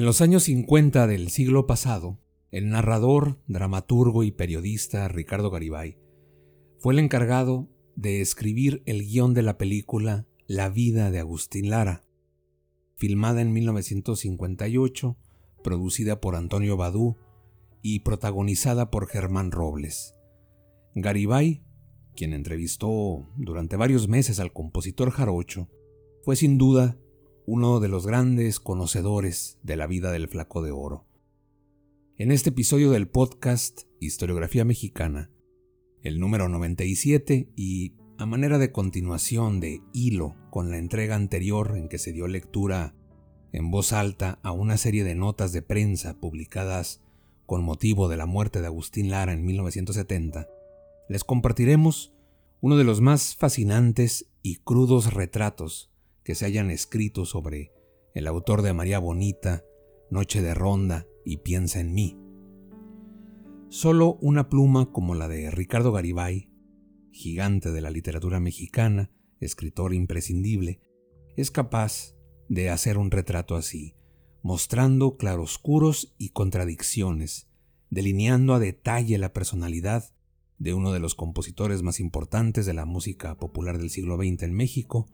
En los años 50 del siglo pasado, el narrador, dramaturgo y periodista Ricardo Garibay fue el encargado de escribir el guion de la película La vida de Agustín Lara, filmada en 1958, producida por Antonio Badú y protagonizada por Germán Robles. Garibay, quien entrevistó durante varios meses al compositor jarocho, fue sin duda uno de los grandes conocedores de la vida del flaco de oro. En este episodio del podcast Historiografía Mexicana, el número 97 y a manera de continuación de hilo con la entrega anterior en que se dio lectura en voz alta a una serie de notas de prensa publicadas con motivo de la muerte de Agustín Lara en 1970, les compartiremos uno de los más fascinantes y crudos retratos que se hayan escrito sobre el autor de María Bonita, Noche de Ronda y piensa en mí. Solo una pluma como la de Ricardo Garibay, gigante de la literatura mexicana, escritor imprescindible, es capaz de hacer un retrato así, mostrando claroscuros y contradicciones, delineando a detalle la personalidad de uno de los compositores más importantes de la música popular del siglo XX en México,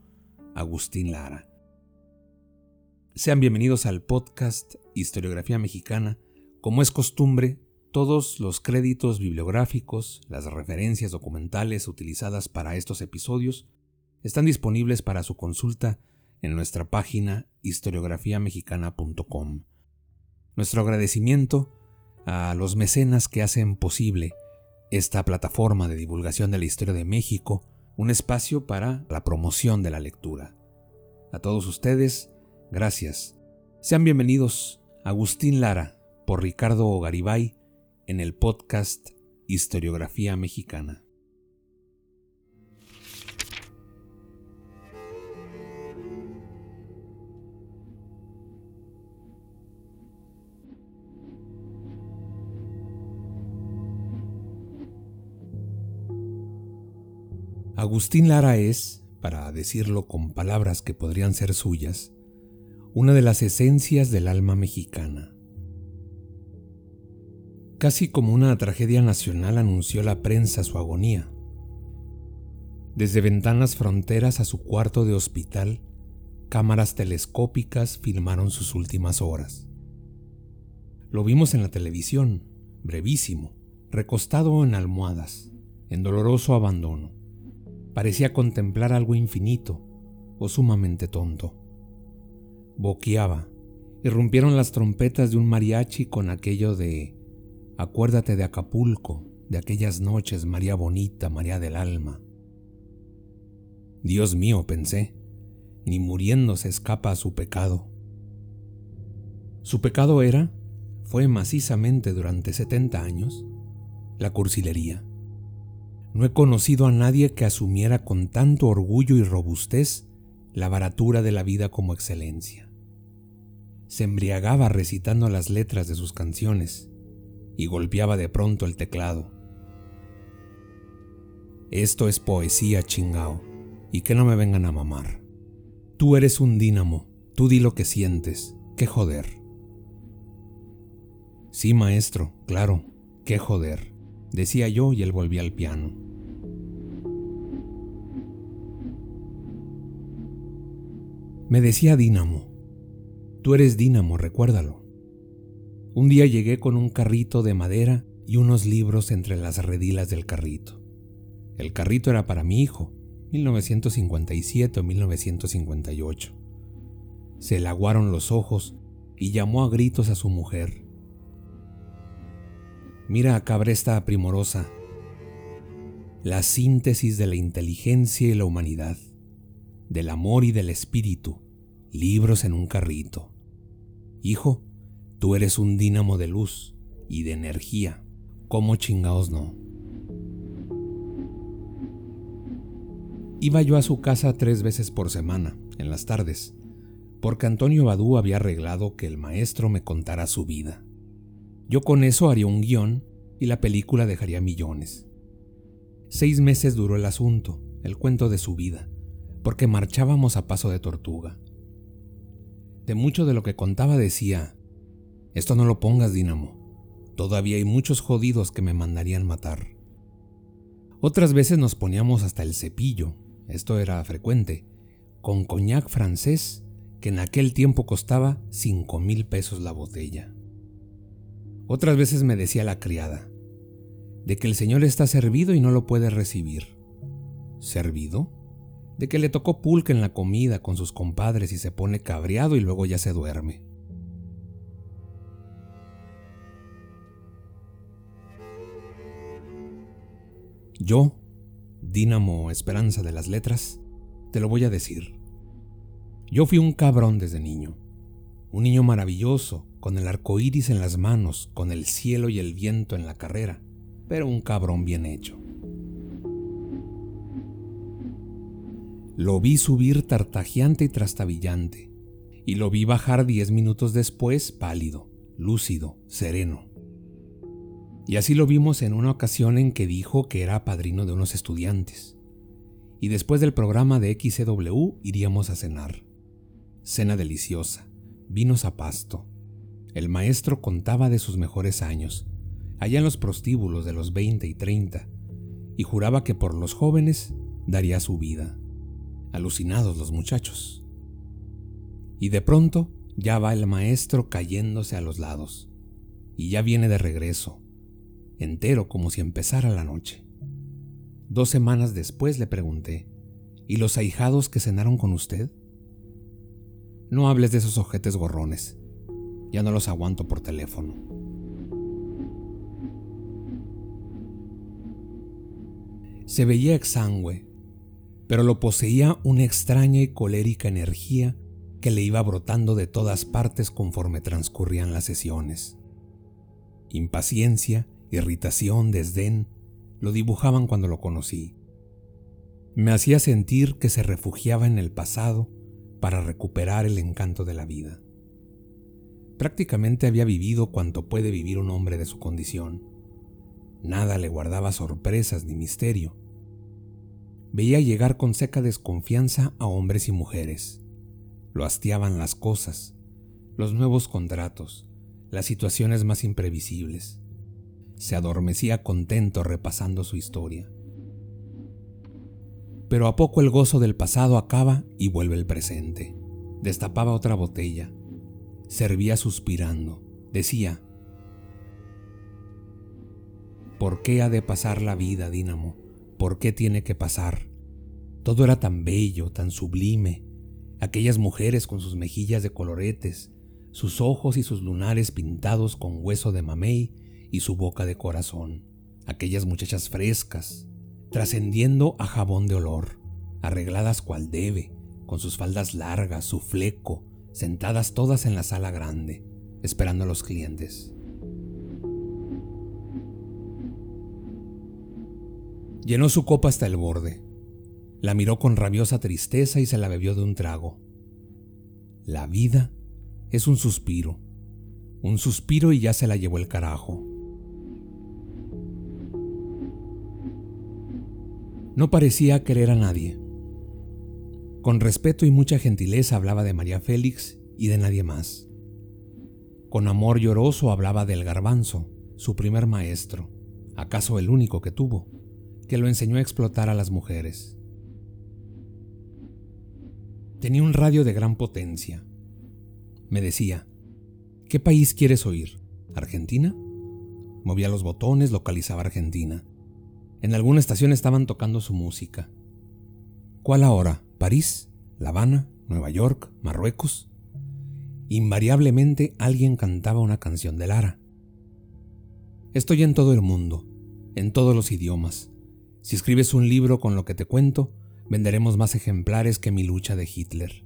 Agustín Lara. Sean bienvenidos al podcast Historiografía Mexicana. Como es costumbre, todos los créditos bibliográficos, las referencias documentales utilizadas para estos episodios están disponibles para su consulta en nuestra página historiografiamexicana.com. Nuestro agradecimiento a los mecenas que hacen posible esta plataforma de divulgación de la historia de México, un espacio para la promoción de la lectura. A todos ustedes, Gracias. Sean bienvenidos Agustín Lara por Ricardo Garibay en el podcast Historiografía Mexicana. Agustín Lara es, para decirlo con palabras que podrían ser suyas, una de las esencias del alma mexicana. Casi como una tragedia nacional anunció la prensa su agonía. Desde ventanas fronteras a su cuarto de hospital, cámaras telescópicas filmaron sus últimas horas. Lo vimos en la televisión, brevísimo, recostado en almohadas, en doloroso abandono. Parecía contemplar algo infinito o sumamente tonto boqueaba. Irrumpieron las trompetas de un mariachi con aquello de Acuérdate de Acapulco, de aquellas noches, María Bonita, María del Alma. Dios mío, pensé, ni muriendo se escapa a su pecado. Su pecado era, fue macizamente durante 70 años, la cursilería. No he conocido a nadie que asumiera con tanto orgullo y robustez la baratura de la vida como excelencia se embriagaba recitando las letras de sus canciones y golpeaba de pronto el teclado. Esto es poesía, chingao, y que no me vengan a mamar. Tú eres un dínamo, tú di lo que sientes, qué joder. Sí, maestro, claro, qué joder, decía yo y él volvía al piano. Me decía dínamo, Tú eres Dínamo, recuérdalo. Un día llegué con un carrito de madera y unos libros entre las redilas del carrito. El carrito era para mi hijo, 1957 o 1958. Se le aguaron los ojos y llamó a gritos a su mujer. Mira a Cabresta primorosa. la síntesis de la inteligencia y la humanidad, del amor y del espíritu, libros en un carrito. Hijo, tú eres un dínamo de luz y de energía, ¿cómo chingados no? Iba yo a su casa tres veces por semana, en las tardes, porque Antonio Badú había arreglado que el maestro me contara su vida. Yo con eso haría un guion y la película dejaría millones. Seis meses duró el asunto, el cuento de su vida, porque marchábamos a paso de tortuga. De mucho de lo que contaba decía, esto no lo pongas, Dínamo. Todavía hay muchos jodidos que me mandarían matar. Otras veces nos poníamos hasta el cepillo, esto era frecuente, con coñac francés que en aquel tiempo costaba cinco mil pesos la botella. Otras veces me decía la criada, de que el Señor está servido y no lo puede recibir. ¿Servido? De que le tocó pulque en la comida con sus compadres y se pone cabreado y luego ya se duerme. Yo, Dínamo Esperanza de las Letras, te lo voy a decir. Yo fui un cabrón desde niño. Un niño maravilloso, con el arco iris en las manos, con el cielo y el viento en la carrera, pero un cabrón bien hecho. Lo vi subir tartajeante y trastabillante, y lo vi bajar diez minutos después pálido, lúcido, sereno. Y así lo vimos en una ocasión en que dijo que era padrino de unos estudiantes. Y después del programa de XCW iríamos a cenar. Cena deliciosa, vinos a pasto, el maestro contaba de sus mejores años, allá en los prostíbulos de los 20 y 30, y juraba que por los jóvenes daría su vida. Alucinados los muchachos. Y de pronto ya va el maestro cayéndose a los lados, y ya viene de regreso, entero como si empezara la noche. Dos semanas después le pregunté, ¿y los ahijados que cenaron con usted? No hables de esos ojetes gorrones. Ya no los aguanto por teléfono. Se veía exangüe, pero lo poseía una extraña y colérica energía que le iba brotando de todas partes conforme transcurrían las sesiones. Impaciencia, irritación, desdén, lo dibujaban cuando lo conocí. Me hacía sentir que se refugiaba en el pasado para recuperar el encanto de la vida. Prácticamente había vivido cuanto puede vivir un hombre de su condición. Nada le guardaba sorpresas ni misterio. Veía llegar con seca desconfianza a hombres y mujeres. Lo hastiaban las cosas, los nuevos contratos, las situaciones más imprevisibles. Se adormecía contento repasando su historia. Pero a poco el gozo del pasado acaba y vuelve el presente. Destapaba otra botella, servía suspirando. Decía, ¿por qué ha de pasar la vida, Dínamo? ¿Por qué tiene que pasar? Todo era tan bello, tan sublime. Aquellas mujeres con sus mejillas de coloretes, sus ojos y sus lunares pintados con hueso de mamey y su boca de corazón. Aquellas muchachas frescas, trascendiendo a jabón de olor, arregladas cual debe, con sus faldas largas, su fleco, sentadas todas en la sala grande, esperando a los clientes. Llenó su copa hasta el borde, la miró con rabiosa tristeza y se la bebió de un trago. La vida es un suspiro, un suspiro y ya se la llevó el carajo. No parecía querer a nadie. Con respeto y mucha gentileza hablaba de María Félix y de nadie más. Con amor lloroso hablaba del garbanzo, su primer maestro, acaso el único que tuvo, que lo enseñó a explotar a las mujeres. Tenía un radio de gran potencia. Me decía, ¿qué país quieres oír? ¿Argentina? Movía los botones, localizaba Argentina. En alguna estación estaban tocando su música. ¿Cuál ahora? París, La Habana, Nueva York, Marruecos. Invariablemente alguien cantaba una canción de Lara. Estoy en todo el mundo, en todos los idiomas. Si escribes un libro con lo que te cuento, venderemos más ejemplares que mi lucha de Hitler.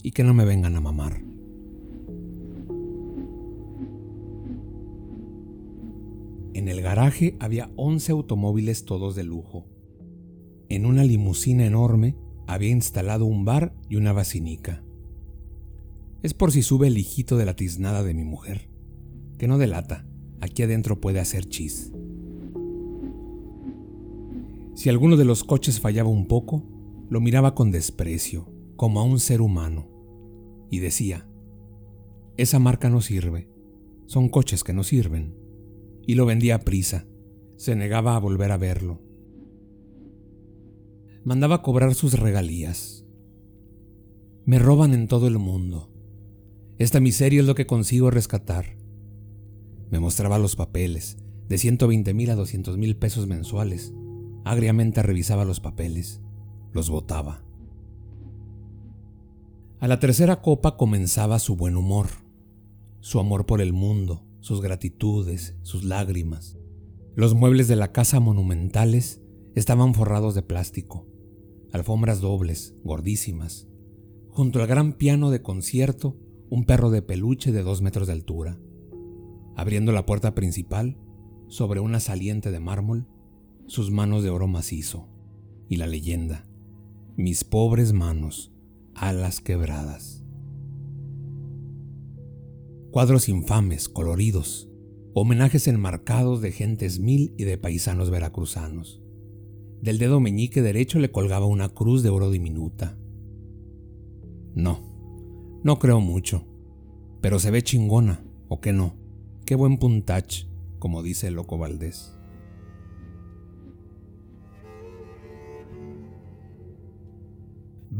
Y que no me vengan a mamar. En el garaje había 11 automóviles todos de lujo. En una limusina enorme había instalado un bar y una vacinica. Es por si sube el hijito de la tiznada de mi mujer, que no delata, aquí adentro puede hacer chis. Si alguno de los coches fallaba un poco, lo miraba con desprecio, como a un ser humano, y decía, esa marca no sirve, son coches que no sirven, y lo vendía a prisa, se negaba a volver a verlo. Mandaba cobrar sus regalías. Me roban en todo el mundo. Esta miseria es lo que consigo rescatar. Me mostraba los papeles, de 120 mil a 200 mil pesos mensuales. Agriamente revisaba los papeles, los botaba. A la tercera copa comenzaba su buen humor, su amor por el mundo, sus gratitudes, sus lágrimas. Los muebles de la casa monumentales estaban forrados de plástico, alfombras dobles, gordísimas. Junto al gran piano de concierto, un perro de peluche de dos metros de altura. Abriendo la puerta principal, sobre una saliente de mármol, sus manos de oro macizo. Y la leyenda, mis pobres manos, alas quebradas. Cuadros infames, coloridos, homenajes enmarcados de gentes mil y de paisanos veracruzanos. Del dedo meñique derecho le colgaba una cruz de oro diminuta. No, no creo mucho, pero se ve chingona, ¿o qué no? Qué buen puntach, como dice el loco Valdés.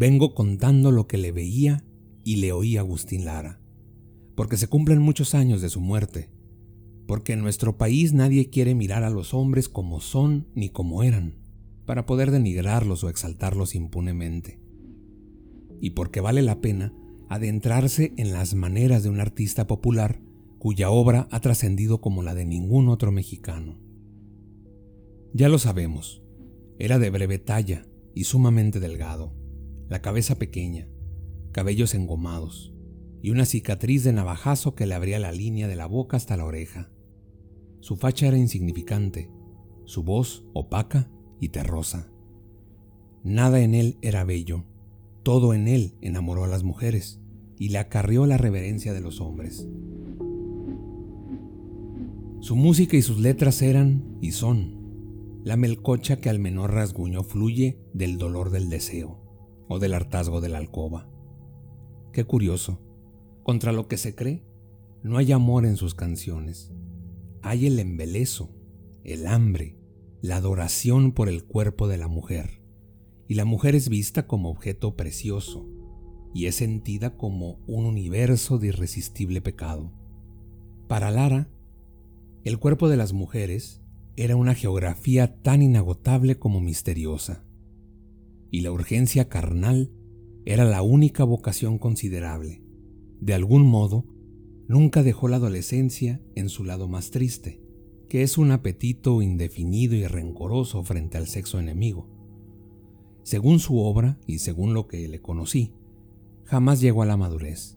Vengo contando lo que le veía y le oí a Agustín Lara, porque se cumplen muchos años de su muerte, porque en nuestro país nadie quiere mirar a los hombres como son ni como eran, para poder denigrarlos o exaltarlos impunemente, y porque vale la pena adentrarse en las maneras de un artista popular cuya obra ha trascendido como la de ningún otro mexicano. Ya lo sabemos, era de breve talla y sumamente delgado la cabeza pequeña, cabellos engomados y una cicatriz de navajazo que le abría la línea de la boca hasta la oreja. Su facha era insignificante, su voz opaca y terrosa. Nada en él era bello, todo en él enamoró a las mujeres y le acarrió la reverencia de los hombres. Su música y sus letras eran y son la melcocha que al menor rasguño fluye del dolor del deseo o del hartazgo de la alcoba. Qué curioso, contra lo que se cree, no hay amor en sus canciones. Hay el embelezo, el hambre, la adoración por el cuerpo de la mujer. Y la mujer es vista como objeto precioso y es sentida como un universo de irresistible pecado. Para Lara, el cuerpo de las mujeres era una geografía tan inagotable como misteriosa y la urgencia carnal era la única vocación considerable. De algún modo, nunca dejó la adolescencia en su lado más triste, que es un apetito indefinido y rencoroso frente al sexo enemigo. Según su obra y según lo que le conocí, jamás llegó a la madurez.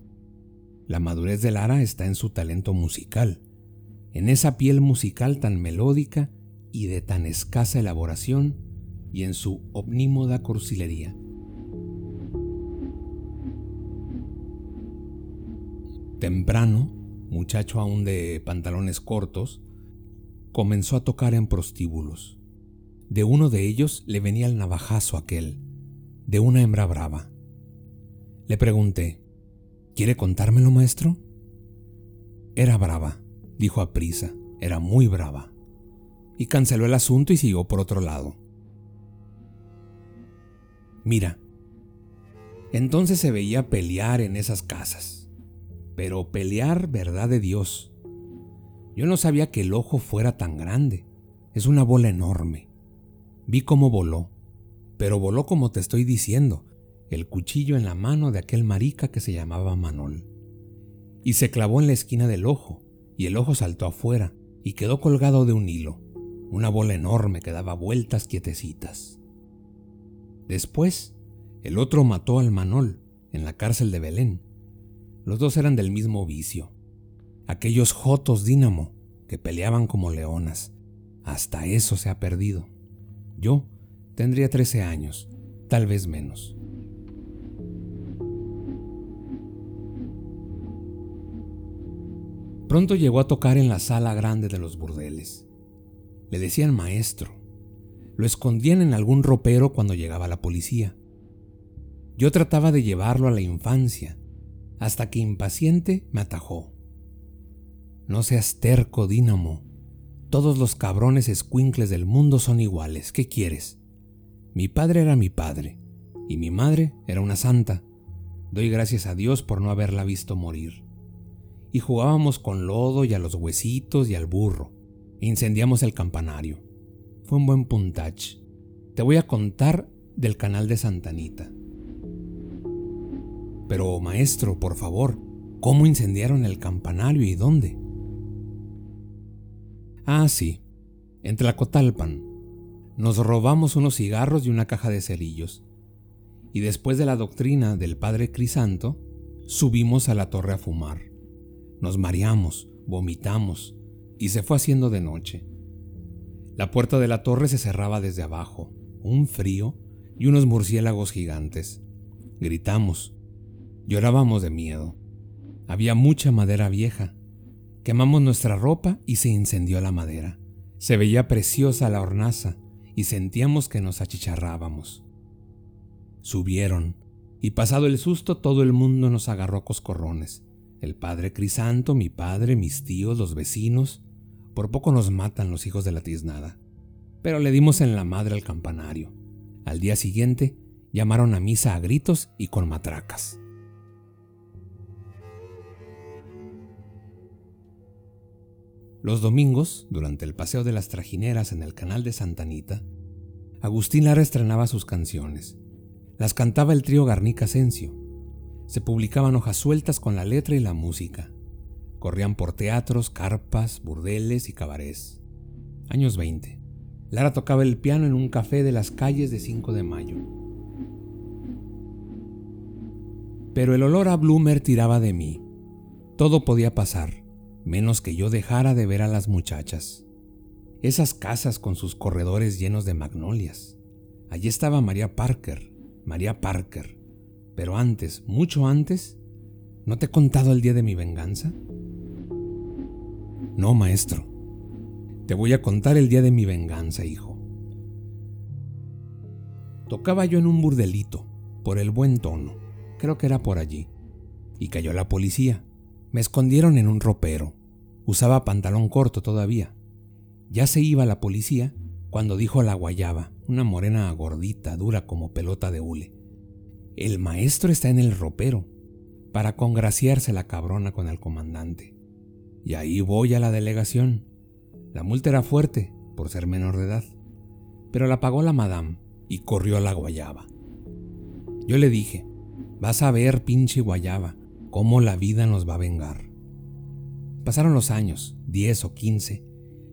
La madurez de Lara está en su talento musical, en esa piel musical tan melódica y de tan escasa elaboración y en su omnímoda cursilería. Temprano, muchacho aún de pantalones cortos, comenzó a tocar en prostíbulos. De uno de ellos le venía el navajazo aquel, de una hembra brava. Le pregunté, ¿quiere contármelo, maestro? Era brava, dijo a prisa, era muy brava. Y canceló el asunto y siguió por otro lado. Mira, entonces se veía pelear en esas casas, pero pelear verdad de Dios. Yo no sabía que el ojo fuera tan grande, es una bola enorme. Vi cómo voló, pero voló como te estoy diciendo, el cuchillo en la mano de aquel marica que se llamaba Manol. Y se clavó en la esquina del ojo, y el ojo saltó afuera y quedó colgado de un hilo, una bola enorme que daba vueltas quietecitas. Después, el otro mató al Manol en la cárcel de Belén. Los dos eran del mismo vicio. Aquellos jotos dínamo que peleaban como leonas. Hasta eso se ha perdido. Yo tendría 13 años, tal vez menos. Pronto llegó a tocar en la sala grande de los burdeles. Le decían maestro. Lo escondían en algún ropero cuando llegaba la policía. Yo trataba de llevarlo a la infancia, hasta que impaciente me atajó. No seas terco, Dínamo. Todos los cabrones escuincles del mundo son iguales. ¿Qué quieres? Mi padre era mi padre, y mi madre era una santa. Doy gracias a Dios por no haberla visto morir y jugábamos con lodo y a los huesitos y al burro. Incendiamos el campanario. Fue un buen puntach. Te voy a contar del canal de Santanita. Pero, maestro, por favor, ¿cómo incendiaron el campanario y dónde? Ah, sí, en Tlacotalpan. Nos robamos unos cigarros y una caja de cerillos. Y después de la doctrina del padre Crisanto, subimos a la torre a fumar. Nos mareamos, vomitamos y se fue haciendo de noche. La puerta de la torre se cerraba desde abajo, un frío y unos murciélagos gigantes. Gritamos, llorábamos de miedo. Había mucha madera vieja. Quemamos nuestra ropa y se incendió la madera. Se veía preciosa la hornaza y sentíamos que nos achicharrábamos. Subieron, y pasado el susto todo el mundo nos agarró coscorrones el padre Crisanto, mi padre, mis tíos, los vecinos. Por poco nos matan los hijos de la tiznada. Pero le dimos en la madre al campanario. Al día siguiente, llamaron a misa a gritos y con matracas. Los domingos, durante el paseo de las trajineras en el canal de Santa Anita, Agustín Lara estrenaba sus canciones. Las cantaba el trío Garnica Asensio, se publicaban hojas sueltas con la letra y la música. Corrían por teatros, carpas, burdeles y cabarés. Años 20. Lara tocaba el piano en un café de las calles de 5 de mayo. Pero el olor a Bloomer tiraba de mí. Todo podía pasar, menos que yo dejara de ver a las muchachas. Esas casas con sus corredores llenos de magnolias. Allí estaba María Parker, María Parker, pero antes, mucho antes, ¿no te he contado el día de mi venganza? No, maestro. Te voy a contar el día de mi venganza, hijo. Tocaba yo en un burdelito, por el buen tono, creo que era por allí, y cayó la policía. Me escondieron en un ropero. Usaba pantalón corto todavía. Ya se iba la policía cuando dijo la guayaba, una morena gordita, dura como pelota de hule. El maestro está en el ropero para congraciarse la cabrona con el comandante. Y ahí voy a la delegación. La multa era fuerte por ser menor de edad, pero la pagó la madame y corrió a la guayaba. Yo le dije, vas a ver, pinche guayaba, cómo la vida nos va a vengar. Pasaron los años, diez o quince,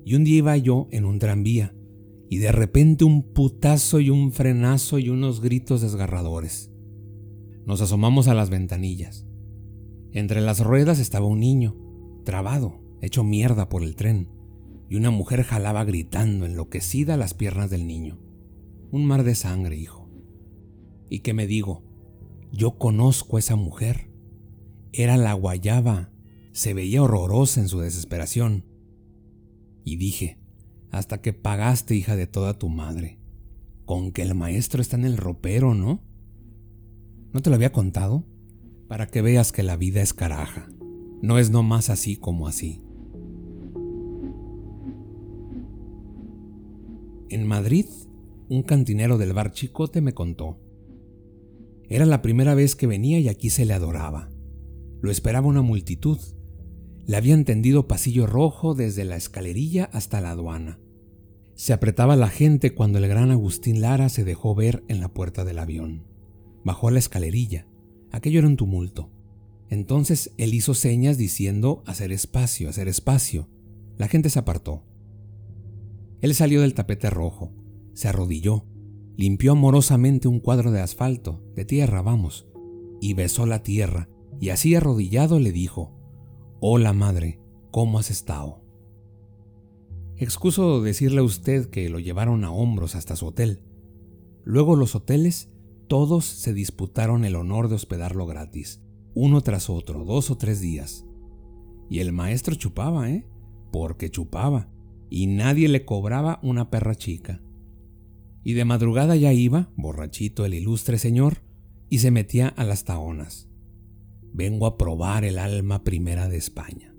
y un día iba yo en un tranvía, y de repente un putazo y un frenazo y unos gritos desgarradores. Nos asomamos a las ventanillas. Entre las ruedas estaba un niño, trabado, hecho mierda por el tren, y una mujer jalaba gritando, enloquecida, las piernas del niño. Un mar de sangre, hijo. ¿Y qué me digo? Yo conozco a esa mujer. Era la guayaba. Se veía horrorosa en su desesperación. Y dije, hasta que pagaste, hija de toda tu madre. Con que el maestro está en el ropero, ¿no? ¿No te lo había contado? Para que veas que la vida es caraja. No es nomás así como así. En Madrid, un cantinero del bar Chicote me contó. Era la primera vez que venía y aquí se le adoraba. Lo esperaba una multitud. Le habían tendido pasillo rojo desde la escalerilla hasta la aduana. Se apretaba la gente cuando el gran Agustín Lara se dejó ver en la puerta del avión. Bajó a la escalerilla. Aquello era un tumulto. Entonces él hizo señas diciendo hacer espacio, hacer espacio. La gente se apartó. Él salió del tapete rojo, se arrodilló, limpió amorosamente un cuadro de asfalto, de tierra, vamos, y besó la tierra, y así arrodillado le dijo, Hola madre, ¿cómo has estado? Excuso decirle a usted que lo llevaron a hombros hasta su hotel. Luego los hoteles, todos se disputaron el honor de hospedarlo gratis, uno tras otro, dos o tres días. Y el maestro chupaba, ¿eh? Porque chupaba, y nadie le cobraba una perra chica. Y de madrugada ya iba, borrachito el ilustre señor, y se metía a las taonas. Vengo a probar el alma primera de España.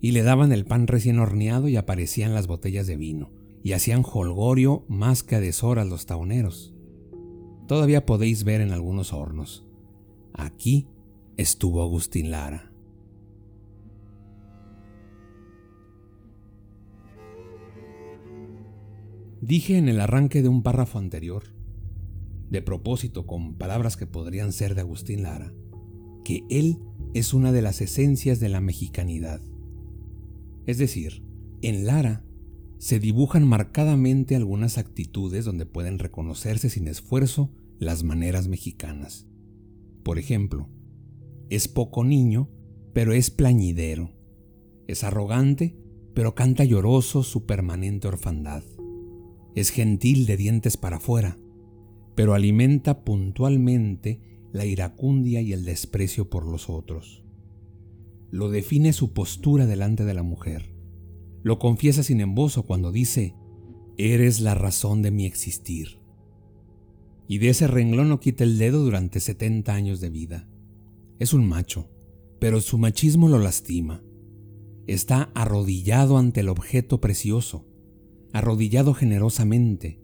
Y le daban el pan recién horneado y aparecían las botellas de vino, y hacían holgorio más que a deshoras los taoneros. Todavía podéis ver en algunos hornos. Aquí estuvo Agustín Lara. Dije en el arranque de un párrafo anterior, de propósito con palabras que podrían ser de Agustín Lara, que él es una de las esencias de la mexicanidad. Es decir, en Lara se dibujan marcadamente algunas actitudes donde pueden reconocerse sin esfuerzo las maneras mexicanas. Por ejemplo, es poco niño, pero es plañidero. Es arrogante, pero canta lloroso su permanente orfandad. Es gentil de dientes para afuera, pero alimenta puntualmente la iracundia y el desprecio por los otros. Lo define su postura delante de la mujer. Lo confiesa sin embozo cuando dice, Eres la razón de mi existir. Y de ese renglón no quita el dedo durante 70 años de vida. Es un macho, pero su machismo lo lastima. Está arrodillado ante el objeto precioso, arrodillado generosamente,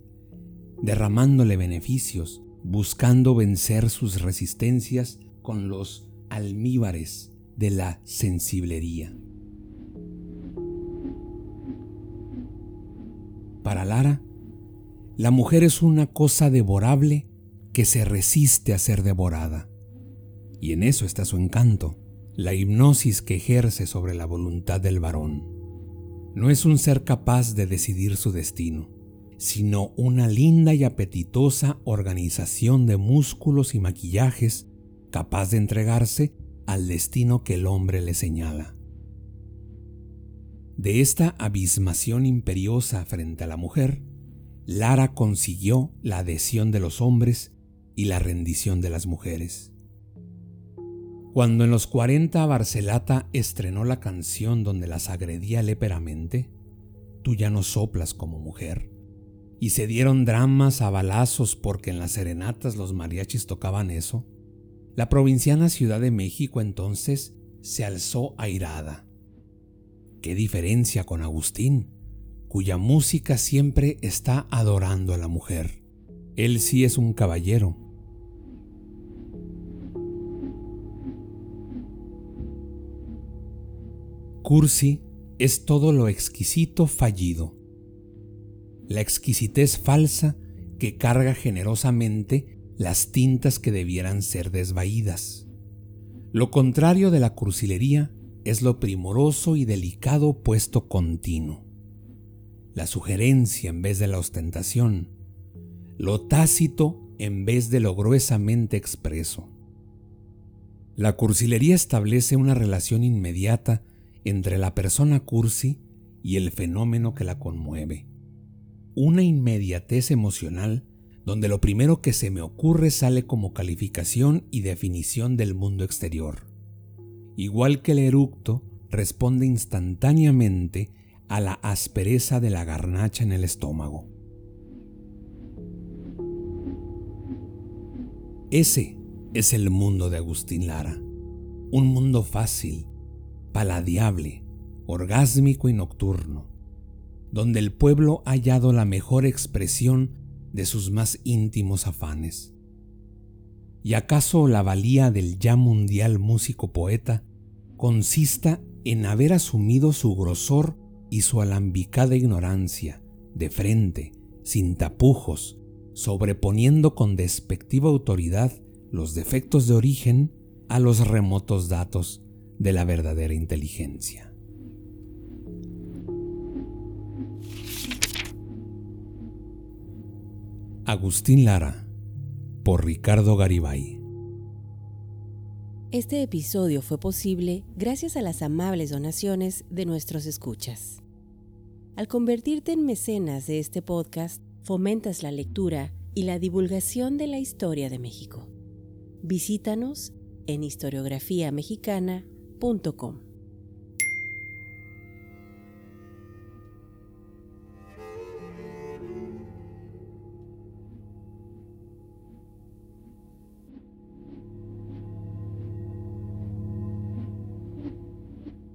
derramándole beneficios, buscando vencer sus resistencias con los almíbares de la sensiblería. Para Lara, la mujer es una cosa devorable que se resiste a ser devorada. Y en eso está su encanto, la hipnosis que ejerce sobre la voluntad del varón no es un ser capaz de decidir su destino, sino una linda y apetitosa organización de músculos y maquillajes capaz de entregarse al destino que el hombre le señala. De esta abismación imperiosa frente a la mujer, Lara consiguió la adhesión de los hombres y la rendición de las mujeres. Cuando en los 40 Barcelata estrenó la canción donde las agredía léperamente, tú ya no soplas como mujer. Y se dieron dramas a balazos porque en las serenatas los mariachis tocaban eso. La provinciana Ciudad de México entonces se alzó airada. ¿Qué diferencia con Agustín, cuya música siempre está adorando a la mujer? Él sí es un caballero, Cursi es todo lo exquisito fallido. La exquisitez falsa que carga generosamente las tintas que debieran ser desvaídas. Lo contrario de la cursilería es lo primoroso y delicado puesto continuo. La sugerencia en vez de la ostentación. Lo tácito en vez de lo gruesamente expreso. La cursilería establece una relación inmediata entre la persona cursi y el fenómeno que la conmueve. Una inmediatez emocional donde lo primero que se me ocurre sale como calificación y definición del mundo exterior. Igual que el eructo, responde instantáneamente a la aspereza de la garnacha en el estómago. Ese es el mundo de Agustín Lara, un mundo fácil, paladiable, orgásmico y nocturno, donde el pueblo ha hallado la mejor expresión de sus más íntimos afanes. ¿Y acaso la valía del ya mundial músico poeta consista en haber asumido su grosor y su alambicada ignorancia de frente, sin tapujos, sobreponiendo con despectiva autoridad los defectos de origen a los remotos datos de la verdadera inteligencia. Agustín Lara, por Ricardo Garibay. Este episodio fue posible gracias a las amables donaciones de nuestros escuchas. Al convertirte en mecenas de este podcast, fomentas la lectura y la divulgación de la historia de México. Visítanos en historiografiamexicana.com www.radiomaria.com.